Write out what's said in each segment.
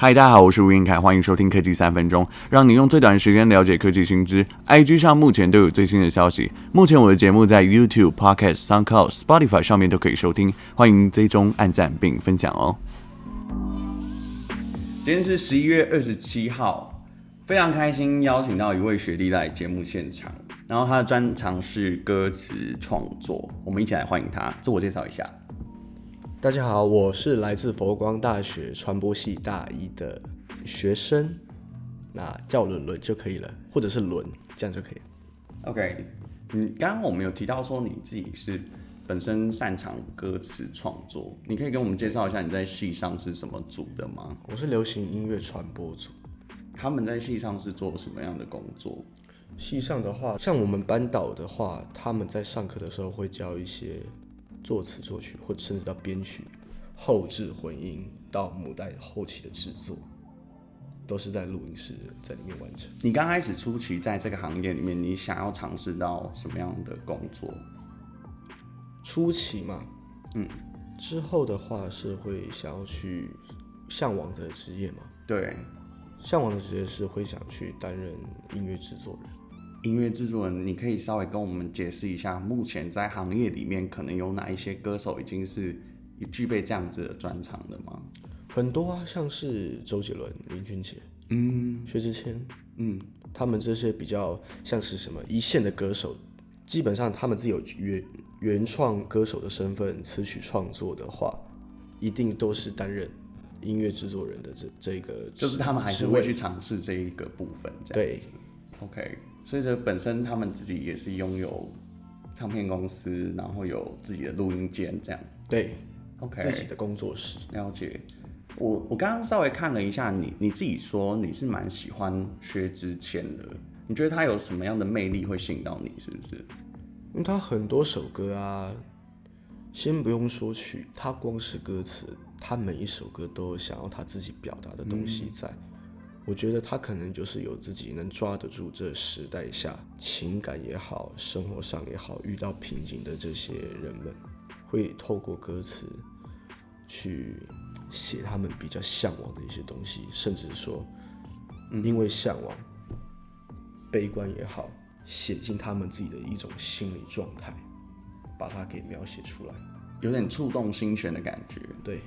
嗨，大家好，我是吴晏恺，欢迎收听科技三分钟，让你用最短的时间了解科技新知。IG 上目前都有最新的消息。目前我的节目在 YouTube、Podcast、SoundCloud、Spotify 上面都可以收听，欢迎追踪、按赞并分享哦。今天是十一月二十七号，非常开心邀请到一位学弟来节目现场，然后他的专长是歌词创作，我们一起来欢迎他，自我介绍一下。大家好，我是来自佛光大学传播系大一的学生，那叫伦伦就可以了，或者是伦，这样就可以了。OK，你，刚刚我们有提到说你自己是本身擅长歌词创作，你可以给我们介绍一下你在系上是什么组的吗？我是流行音乐传播组。他们在系上是做什么样的工作？系上的话，像我们班导的话，他们在上课的时候会教一些。作词作曲，或者甚至到编曲、后置混音到母带后期的制作，都是在录音室在里面完成。你刚开始初期在这个行业里面，你想要尝试到什么样的工作？初期嘛，嗯，之后的话是会想要去向往的职业嘛？对，向往的职业是会想去担任音乐制作人。音乐制作人，你可以稍微跟我们解释一下，目前在行业里面可能有哪一些歌手已经是具备这样子的专长的吗？很多啊，像是周杰伦、林俊杰、嗯，薛之谦，嗯，他们这些比较像是什么一线的歌手，基本上他们自己有原原创歌手的身份，词曲创作的话，一定都是担任音乐制作人的这这个，就是他们还是会去尝试这一个部分，这样。对，OK。所以说，本身他们自己也是拥有唱片公司，然后有自己的录音间，这样。对，OK，自己的工作室。了解。我我刚刚稍微看了一下你，你自己说你是蛮喜欢薛之谦的，你觉得他有什么样的魅力会吸引到你？是不是？因为他很多首歌啊，先不用说曲，他光是歌词，他每一首歌都有想要他自己表达的东西在。嗯我觉得他可能就是有自己能抓得住这时代下情感也好，生活上也好，遇到瓶颈的这些人们，会透过歌词去写他们比较向往的一些东西，甚至说，因为向往，悲观也好，写进他们自己的一种心理状态，把它给描写出来，有点触动心弦的感觉，对。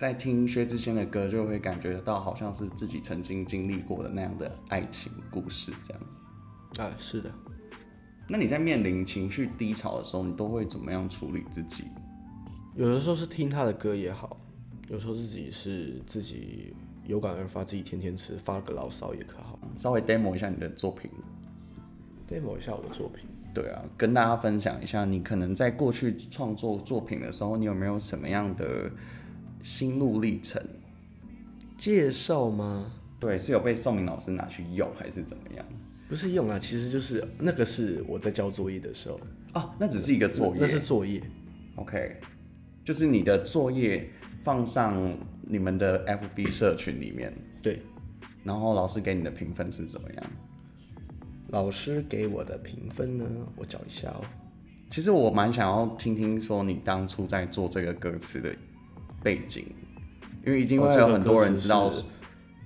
在听薛之谦的歌，就会感觉到好像是自己曾经经历过的那样的爱情故事，这样。啊，是的。那你在面临情绪低潮的时候，你都会怎么样处理自己？有的时候是听他的歌也好，有时候自己是自己有感而发，自己天天吃发个牢骚也可好。稍微 demo 一下你的作品，demo 一下我的作品。对啊，跟大家分享一下，你可能在过去创作作品的时候，你有没有什么样的？心路历程介绍吗？对，是有被宋明老师拿去用，还是怎么样？不是用啊，其实就是那个是我在交作业的时候哦，那只是一个作业，那是作业。OK，就是你的作业放上你们的 FB 社群里面，对。然后老师给你的评分是怎么样？老师给我的评分呢？我找一下哦。其实我蛮想要听听说你当初在做这个歌词的。背景，因为一定会有很多人知道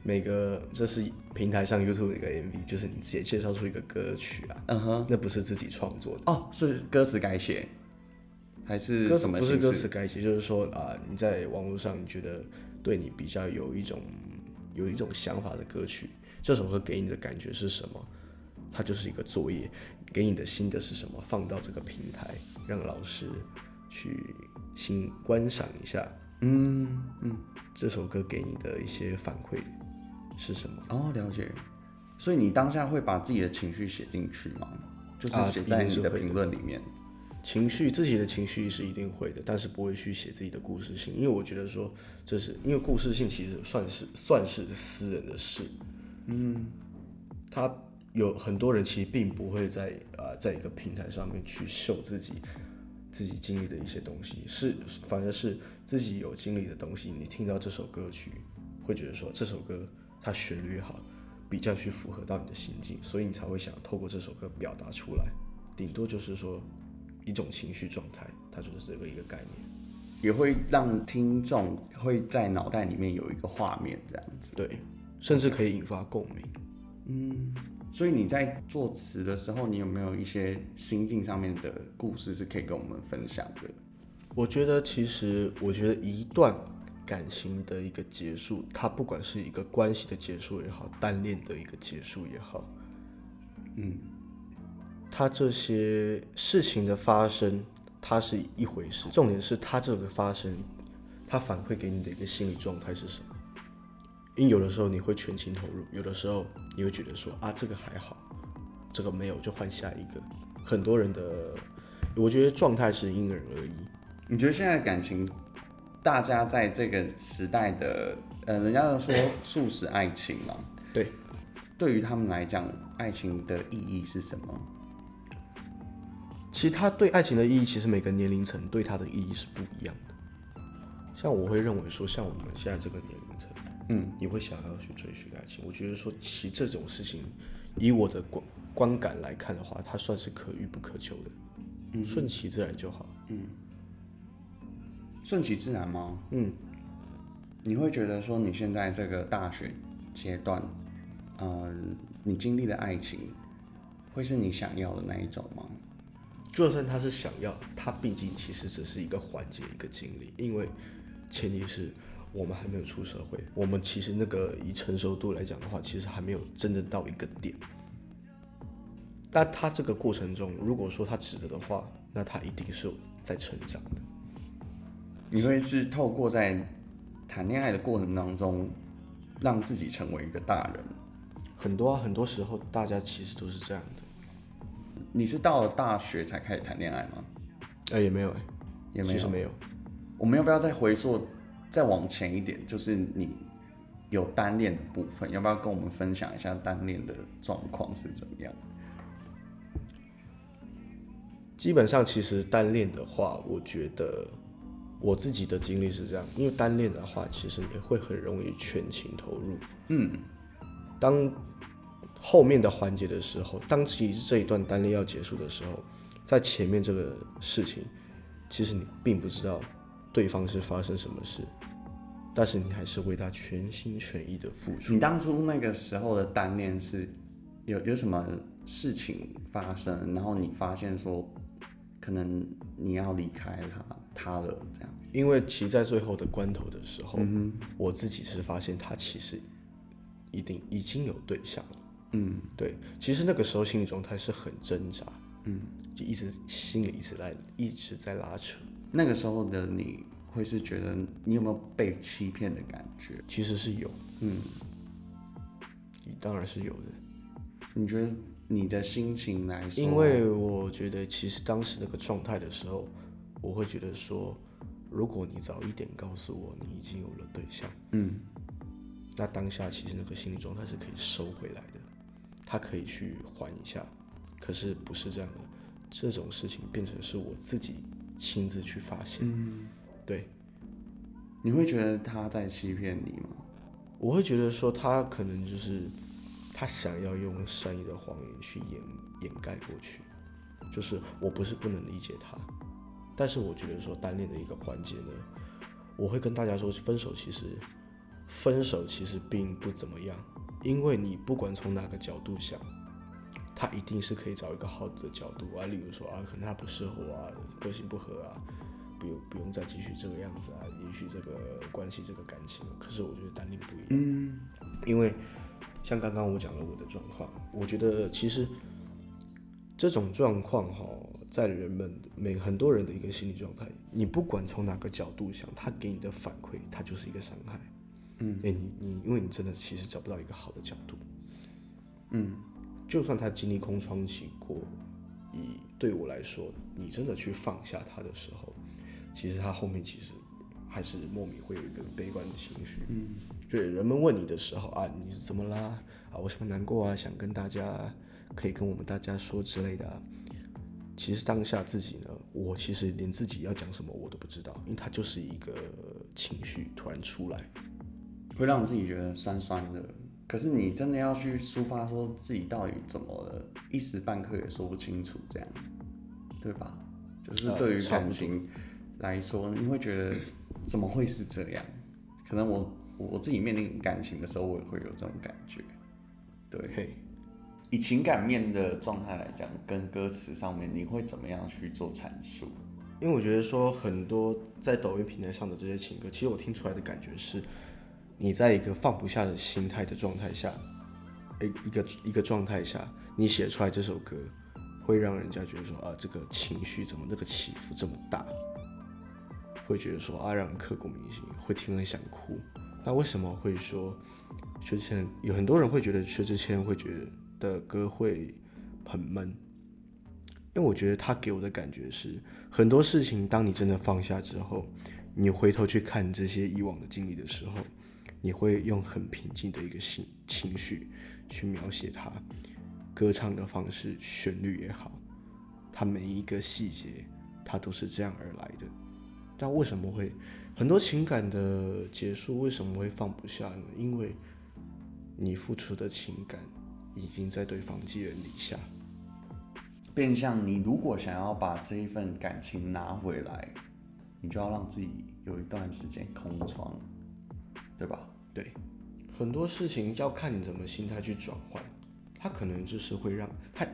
每个这是平台上 YouTube 的一个 MV，就是你直接介绍出一个歌曲啊，嗯哼，那不是自己创作的哦，是歌词改写，还是什么？不是歌词改写，就是说啊，你在网络上你觉得对你比较有一种有一种想法的歌曲，这首歌给你的感觉是什么？它就是一个作业，给你的心得是什么？放到这个平台，让老师去新观赏一下。嗯嗯，这首歌给你的一些反馈是什么？哦，了解。所以你当下会把自己的情绪写进去吗？就是写在你的评论里面。啊，情绪自己的情绪是一定会的，但是不会去写自己的故事性，因为我觉得说这是因为故事性其实算是算是私人的事。嗯，他有很多人其实并不会在啊，在一个平台上面去秀自己。自己经历的一些东西，是反而是自己有经历的东西。你听到这首歌曲，会觉得说这首歌它旋律好，比较去符合到你的心境，所以你才会想透过这首歌表达出来。顶多就是说一种情绪状态，它就是这个一个概念。也会让听众会在脑袋里面有一个画面，这样子。对，甚至可以引发共鸣。嗯，所以你在作词的时候，你有没有一些心境上面的故事是可以跟我们分享的？我觉得，其实我觉得一段感情的一个结束，它不管是一个关系的结束也好，单恋的一个结束也好，嗯，它这些事情的发生，它是一回事。重点是它这个发生，它反馈给你的一个心理状态是什么？因为有的时候你会全情投入，有的时候你会觉得说啊，这个还好，这个没有就换下一个。很多人的，我觉得状态是因人而异。你觉得现在的感情，大家在这个时代的，呃，人家都说 素食爱情嘛，对，对于他们来讲，爱情的意义是什么？其实他对爱情的意义，其实每个年龄层对他的意义是不一样的。像我会认为说，像我们现在这个年龄层，嗯，你会想要去追寻爱情。我觉得说，其实这种事情，以我的观观感来看的话，它算是可遇不可求的，嗯，顺其自然就好，嗯。顺其自然吗？嗯，你会觉得说你现在这个大学阶段，嗯、呃，你经历的爱情，会是你想要的那一种吗？就算他是想要，他毕竟其实只是一个环节，一个经历，因为前提是我们还没有出社会，我们其实那个以成熟度来讲的话，其实还没有真正到一个点。但他这个过程中，如果说他值得的话，那他一定是有在成长的。你会是透过在谈恋爱的过程当中，让自己成为一个大人。很多啊，很多时候大家其实都是这样的。你是到了大学才开始谈恋爱吗？哎，也没有哎，也没有，其实没有。我们要不要再回溯，再往前一点？就是你有单恋的部分，要不要跟我们分享一下单恋的状况是怎么样？基本上，其实单恋的话，我觉得。我自己的经历是这样，因为单恋的话，其实也会很容易全情投入。嗯，当后面的环节的时候，当其实这一段单恋要结束的时候，在前面这个事情，其实你并不知道对方是发生什么事，但是你还是为他全心全意的付出。你当初那个时候的单恋是有有什么事情发生，然后你发现说，可能你要离开他。他了，这样，因为其在最后的关头的时候，嗯，我自己是发现他其实一定已经有对象了，嗯，对，其实那个时候心理状态是很挣扎，嗯，就一直心里一直在一直在拉扯。那个时候的你会是觉得你有没有被欺骗的感觉？其实是有，嗯，当然是有的。你觉得你的心情来说？因为我觉得其实当时那个状态的时候。我会觉得说，如果你早一点告诉我你已经有了对象，嗯，那当下其实那个心理状态是可以收回来的，他可以去缓一下。可是不是这样的，这种事情变成是我自己亲自去发现。嗯，对。你会觉得他在欺骗你吗？我会觉得说他可能就是他想要用善意的谎言去掩掩盖过去，就是我不是不能理解他。但是我觉得说单恋的一个环节呢，我会跟大家说，分手其实，分手其实并不怎么样，因为你不管从哪个角度想，他一定是可以找一个好的角度啊，例如说啊，可能他不适合我啊，个性不合啊，不用不用再继续这个样子啊，延续这个关系这个感情。可是我觉得单恋不一样，嗯，因为像刚刚我讲了我的状况，我觉得其实这种状况哈。在人们每很多人的一个心理状态，你不管从哪个角度想，他给你的反馈，他就是一个伤害。嗯，哎，你你，因为你真的其实找不到一个好的角度。嗯，就算他经历空窗期过，以对我来说，你真的去放下他的时候，其实他后面其实还是莫名会有一个悲观的情绪。嗯，对，人们问你的时候啊，你是怎么啦？啊，为什么难过啊？想跟大家可以跟我们大家说之类的啊。其实当下自己呢，我其实连自己要讲什么我都不知道，因为它就是一个情绪突然出来，会让自己觉得酸酸的。可是你真的要去抒发，说自己到底怎么了，一时半刻也说不清楚，这样，对吧？就是对于感情，来说，你会觉得怎么会是这样？可能我我自己面临感情的时候，我也会有这种感觉。对，嘿以情感面的状态来讲，跟歌词上面，你会怎么样去做阐述？因为我觉得说很多在抖音平台上的这些情歌，其实我听出来的感觉是，你在一个放不下的心态的状态下，一一个一个状态下，你写出来这首歌，会让人家觉得说啊，这个情绪怎么这个起伏这么大，会觉得说啊，让人刻骨铭心，会听了想哭。那为什么会说薛之谦？有很多人会觉得薛之谦会觉得的歌会很闷，因为我觉得他给我的感觉是，很多事情当你真的放下之后，你回头去看这些以往的经历的时候，你会用很平静的一个心情绪去描写它。歌唱的方式，旋律也好，它每一个细节，它都是这样而来的。但为什么会很多情感的结束，为什么会放不下呢？因为你付出的情感已经在对方寄人篱下。变相，你如果想要把这一份感情拿回来，你就要让自己有一段时间空窗，对吧？对，很多事情要看你怎么心态去转换。它可能就是会让它，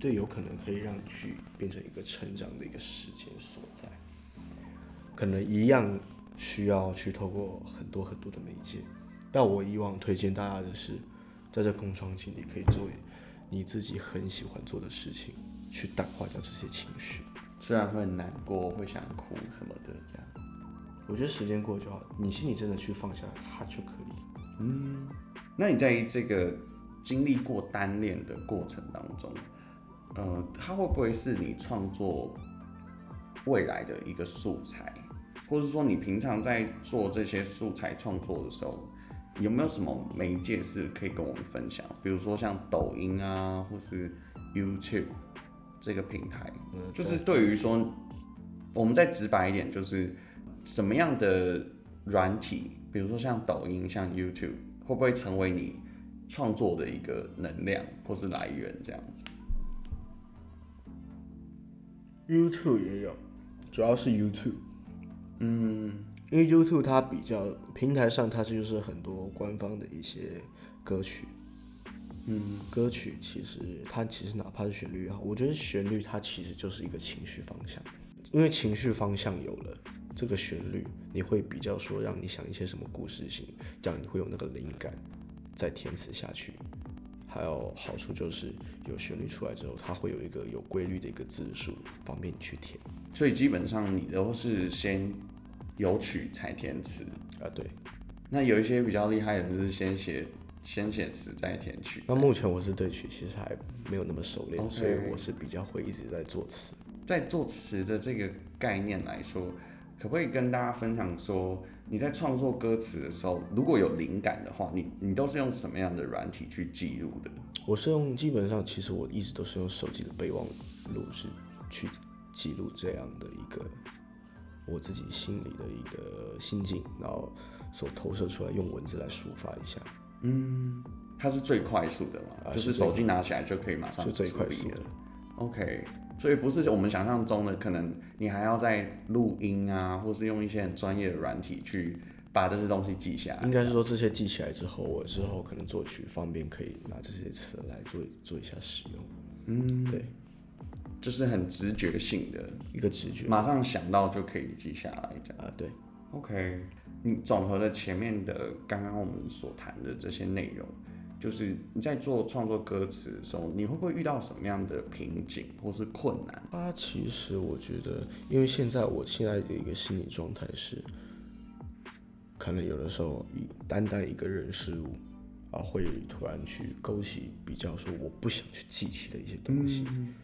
对，有可能可以让去变成一个成长的一个时间所在。可能一样需要去透过很多很多的媒介，但我以往推荐大家的是，在这空窗期，你可以做你自己很喜欢做的事情，去淡化掉这些情绪。虽然会很难过，会想哭什么的，这样。我觉得时间过就好，你心里真的去放下它就可以。嗯，那你在这个。经历过单恋的过程当中，呃，它会不会是你创作未来的一个素材，或者说你平常在做这些素材创作的时候，有没有什么媒介是可以跟我们分享？比如说像抖音啊，或是 YouTube 这个平台，就是对于说，我们再直白一点，就是什么样的软体，比如说像抖音、像 YouTube，会不会成为你创作的一个能量或是来源这样子，YouTube 也有，主要是 YouTube，嗯，因为 YouTube 它比较平台上，它就是很多官方的一些歌曲，嗯，歌曲其实它其实哪怕是旋律也好，我觉得旋律它其实就是一个情绪方向，因为情绪方向有了这个旋律，你会比较说让你想一些什么故事性，这样你会有那个灵感。再填词下去，还有好处就是有旋律出来之后，它会有一个有规律的一个字数，方便你去填。所以基本上你都是先有曲才填词啊？对。那有一些比较厉害的，就是先写先写词再填曲。那目前我是对曲其实还没有那么熟练，Okay. 所以我是比较会一直在作词。在作词的这个概念来说，可不可以跟大家分享说？你在创作歌词的时候，如果有灵感的话，你你都是用什么样的软体去记录的？我是用，基本上其实我一直都是用手机的备忘录是去记录这样的一个我自己心里的一个心境，然后所投射出来，用文字来抒发一下。嗯，它是最快速的嘛？啊、就是手机拿起来就可以马上就最快速的。OK。所以不是我们想象中的，可能你还要在录音啊，或是用一些很专业的软体去把这些东西记下来。应该是说这些记起来之后，我之后可能作曲方便可以拿这些词来做做一下使用。嗯，对，就是很直觉性的一个直觉，马上想到就可以记下来这样。啊，对。OK，你总和了前面的刚刚我们所谈的这些内容。就是你在做创作歌词的时候，你会不会遇到什么样的瓶颈或是困难？啊，其实我觉得，因为现在我现在的一个心理状态是，可能有的时候以单单一个人事物啊，会突然去勾起比较说我不想去记起的一些东西，嗯、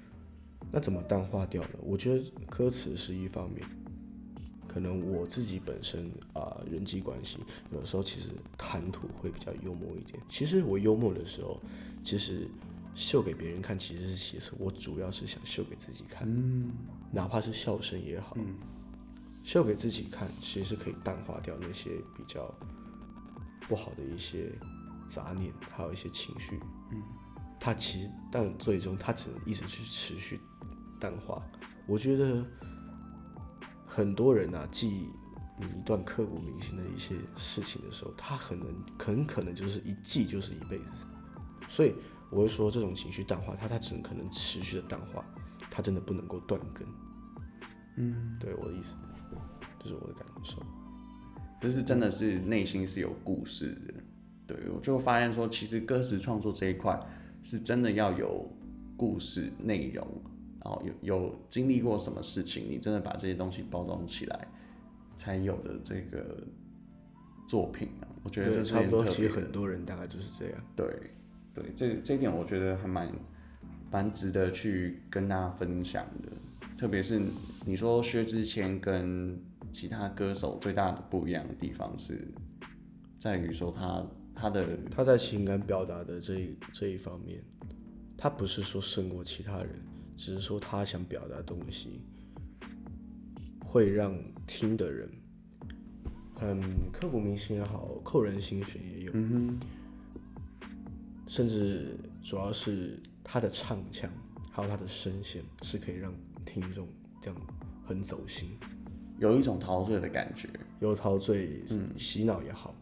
那怎么淡化掉呢？我觉得歌词是一方面。可能我自己本身啊、呃，人际关系有时候其实谈吐会比较幽默一点。其实我幽默的时候，其实秀给别人看其实是其次，我主要是想秀给自己看。嗯，哪怕是笑声也好，嗯，秀给自己看，其实是可以淡化掉那些比较不好的一些杂念，还有一些情绪。嗯，它其实但最终它只能一直去持续淡化。我觉得。很多人啊记你一段刻骨铭心的一些事情的时候，他可能很可能就是一记就是一辈子。所以我会说，这种情绪淡化，它它只能可能持续的淡化，它真的不能够断根。嗯，对我的意思，这、就是我的感受。就是真的是内心是有故事的。对，我就发现说，其实歌词创作这一块是真的要有故事内容，然后有有经历过什么事情，你真的把这些东西包装起来，才有的这个作品啊。我觉得这差不多，其实很多人大概就是这样。对，对，这这一点我觉得还蛮蛮值得去跟大家分享的。特别是你说薛之谦跟其他歌手最大的不一样的地方是在于说他。他的他在情感表达的这一这一方面，他不是说胜过其他人，只是说他想表达的东西会让听的人很刻骨铭心也好，扣人心弦也有，嗯、甚至主要是他的唱腔还有他的声线是可以让听众这样很走心，有一种陶醉的感觉，有陶醉，嗯，洗脑也好。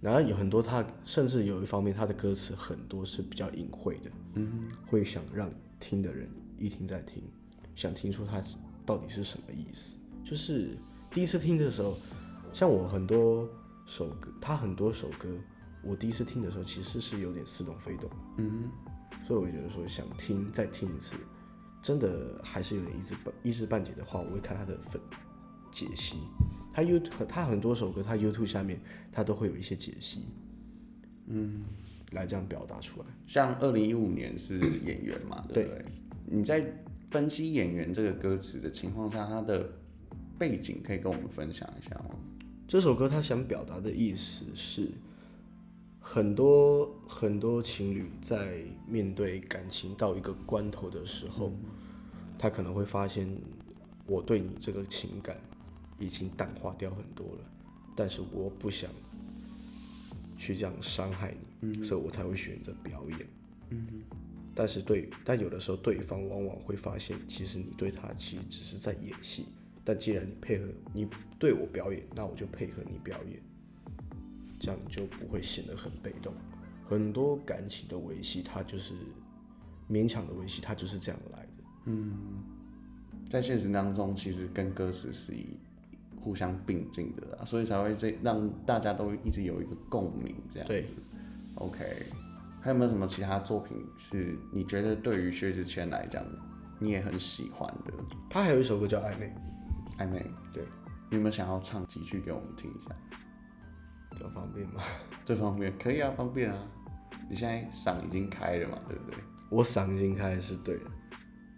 然后有很多他，甚至有一方面，他的歌词很多是比较隐晦的，嗯，会想让听的人一听再听，想听出他到底是什么意思。就是第一次听的时候，像我很多首歌，他很多首歌，我第一次听的时候其实是有点似懂非懂，嗯，所以我觉得说想听再听一次，真的还是有点一知半一知半解的话，我会看他的粉解析。他 YouTube，他很多首歌，他 YouTube 下面他都会有一些解析，嗯，来这样表达出来。像二零一五年是演员嘛，对不对？对。你在分析演员这个歌词的情况下，他的背景可以跟我们分享一下吗？这首歌他想表达的意思是，很多很多情侣在面对感情到一个关头的时候，嗯，他可能会发现我对你这个情感。已经淡化掉很多了，但是我不想去这样伤害你，嗯，所以我才会选择表演。嗯，但是对，但有的时候对方往往会发现，其实你对他其实只是在演戏。但既然你配合，你对我表演，那我就配合你表演，这样就不会显得很被动。很多感情的维系，它就是勉强的维系，它就是这样来的。嗯，在现实当中，其实跟歌词是一。互相并进的啦，所以才会这让大家都一直有一个共鸣，这样。对，OK，还有没有什么其他作品是你觉得对于薛之谦来讲你也很喜欢的？他还有一首歌叫《暧昧》，暧昧。对，你有没有想要唱几句给我们听一下？比较方便吗？这方便可以啊，方便啊。你现在嗓已经开了嘛，对不对？我嗓已经开是对的，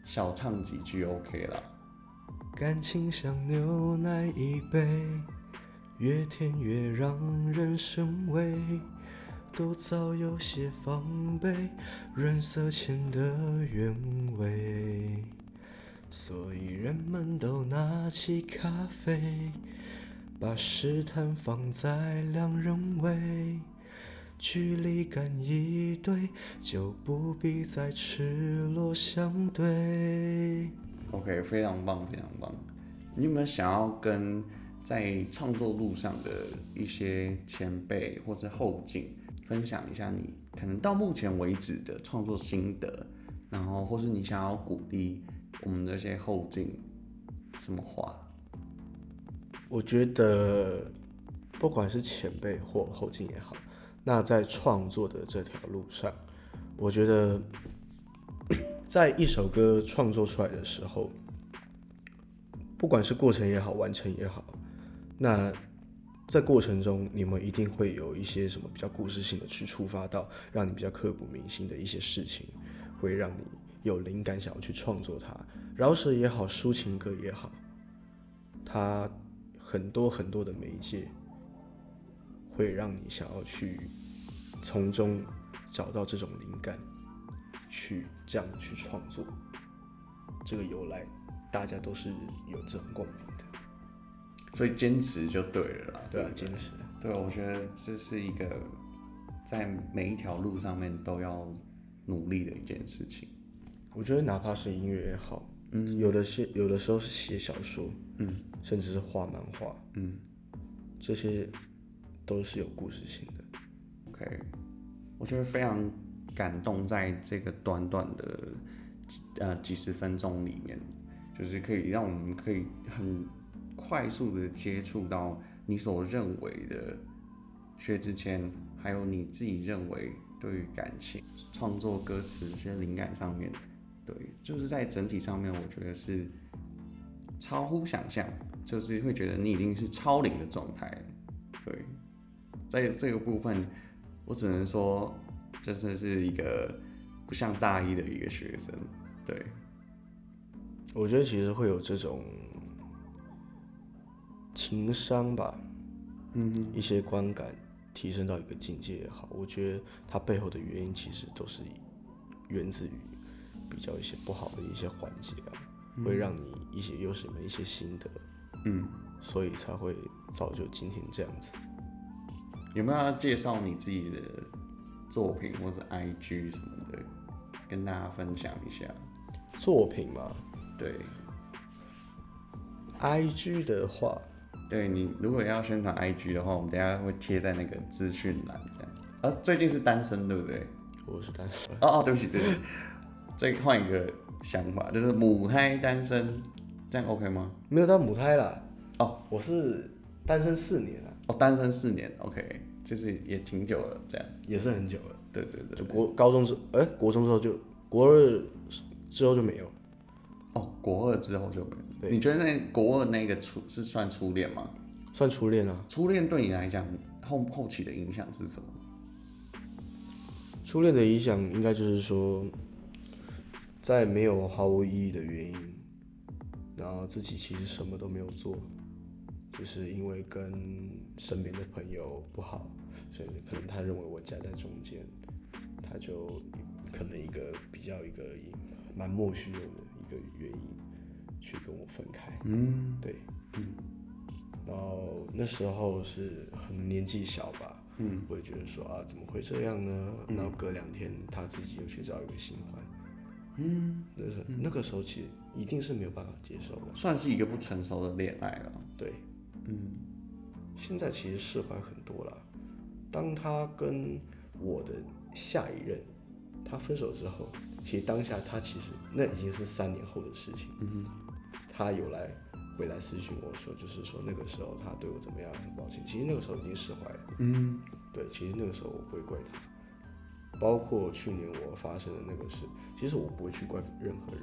小唱几句 OK 了。感情像牛奶一杯，越甜越让人生畏，都早有些防备，润色前的原味。所以人们都拿起咖啡，把试探放在两人位，距离感一对，就不必再赤裸相对。OK，非常棒，非常棒。你有没有想要跟在创作路上的一些前辈或者后进分享一下你可能到目前为止的创作心得，然后或是你想要鼓励我们这些后进什么话？我觉得不管是前辈或后进也好，那在创作的这条路上，我觉得。在一首歌创作出来的时候，不管是过程也好，完成也好，那在过程中你们一定会有一些什么比较故事性的去触发到，让你比较刻骨铭心的一些事情，会让你有灵感想要去创作它。饶舌也好，抒情歌也好，它很多很多的媒介，会让你想要去从中找到这种灵感。去这样去创作，这个由来，大家都是有这种共鸣，所以坚持就对了啦。对啊，坚持。对，我觉得这是一个在每一条路上面都要努力的一件事情。我觉得哪怕是音乐也好，嗯，有的是有的时候是写小说，嗯，甚至是画漫画，嗯，这些都是有故事性的。OK，我觉得非常感动，在这个短短的呃几十分钟里面，就是可以让我们可以很快速的接触到你所认为的薛之谦，还有你自己认为对于感情创作歌词这些灵感上面，对，就是在整体上面，我觉得是超乎想象，就是会觉得你已经是超龄的状态，对，在这个部分。我只能说，真的是一个不像大一的一个学生。对，我觉得其实会有这种情商吧，嗯，一些观感提升到一个境界也好，我觉得它背后的原因其实都是源自于比较一些不好的一些环节啊，嗯、会让你一些有什么一些心得，嗯，所以才会造就今天这样子。有没有要介绍你自己的作品或者 IG 什么的，跟大家分享一下？作品嘛？对。IG 的话，对你如果要宣传 IG 的话，我们等下会贴在那个资讯栏这样。啊，最近是单身对不对？我是单身。哦哦，对不起对不起。再换一个想法，就是母胎单身，这样 OK 吗？没有到母胎啦。哦，我是单身四年了。哦，单身四年，OK，就是也挺久了，这样也是很久了。对对对，就国高中时，哎、欸，国中之后就国二之后就没有。哦，国二之后就没有。对，你觉得那国二那个初是算初恋吗？算初恋啊。初恋对你来讲后后期的影响是什么？初恋的影响应该就是说，在没有毫无意义的原因，然后自己其实什么都没有做。就是因为跟身边的朋友不好，所以可能他认为我夹在中间，他就可能一个比较一个蛮莫须有的一个原因去跟我分开。嗯，对，嗯。然后那时候是很年纪小吧，嗯，我也觉得说啊，怎么会这样呢？然后隔两天他自己又去找一个新欢，嗯，就是那个时候其实一定是没有办法接受的，算是一个不成熟的恋爱了，对。嗯，现在其实释怀很多了。当他跟我的下一任他分手之后，其实当下他其实那已经是三年后的事情。嗯，他有来回来私信我说，就是说那个时候他对我怎么样，很抱歉。其实那个时候已经释怀了。嗯，对，其实那个时候我不会怪他。包括去年我发生的那个事，其实我不会去怪任何人。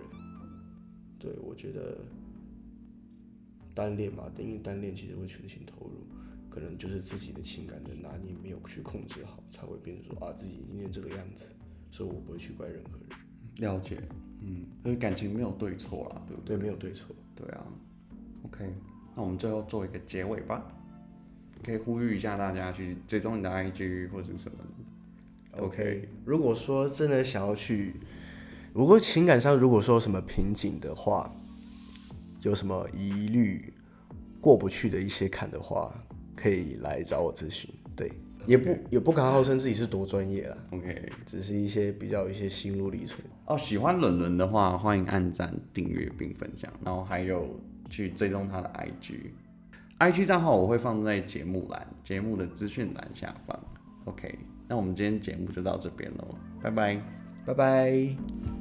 对，我觉得。单恋嘛，因为单恋其实会全心投入，可能就是自己的情感的拿捏没有去控制好，才会变成说啊自己今天这个样子，所以我不会去怪任何人。了解，嗯，因为感情没有对错啦，对不对？对，没有对错。对啊，OK，那我们最后做一个结尾吧，可以呼吁一下大家去追踪你的 IG 或者什么的。OK，如果说真的想要去，如果情感上如果说有什么瓶颈的话。有什么疑虑、过不去的一些坎的话，可以来找我咨询。对，也不也不敢号称自己是多专业啦。OK，只是一些比较一些心路历程。哦，喜欢伦伦的话，欢迎按赞、订阅并分享，然后还有去追踪他的 IG，IG 账号我会放在节目栏、节目的资讯栏下方。OK，那我们今天节目就到这边喽，拜拜，拜拜。